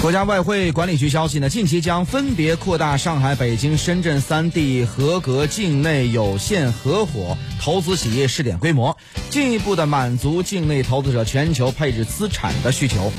国家外汇管理局消息呢近期将分别扩大上海北京深圳三地合格境内有限合伙投资企业试点规模进一步的满足境内投资者全球配置资产的需求。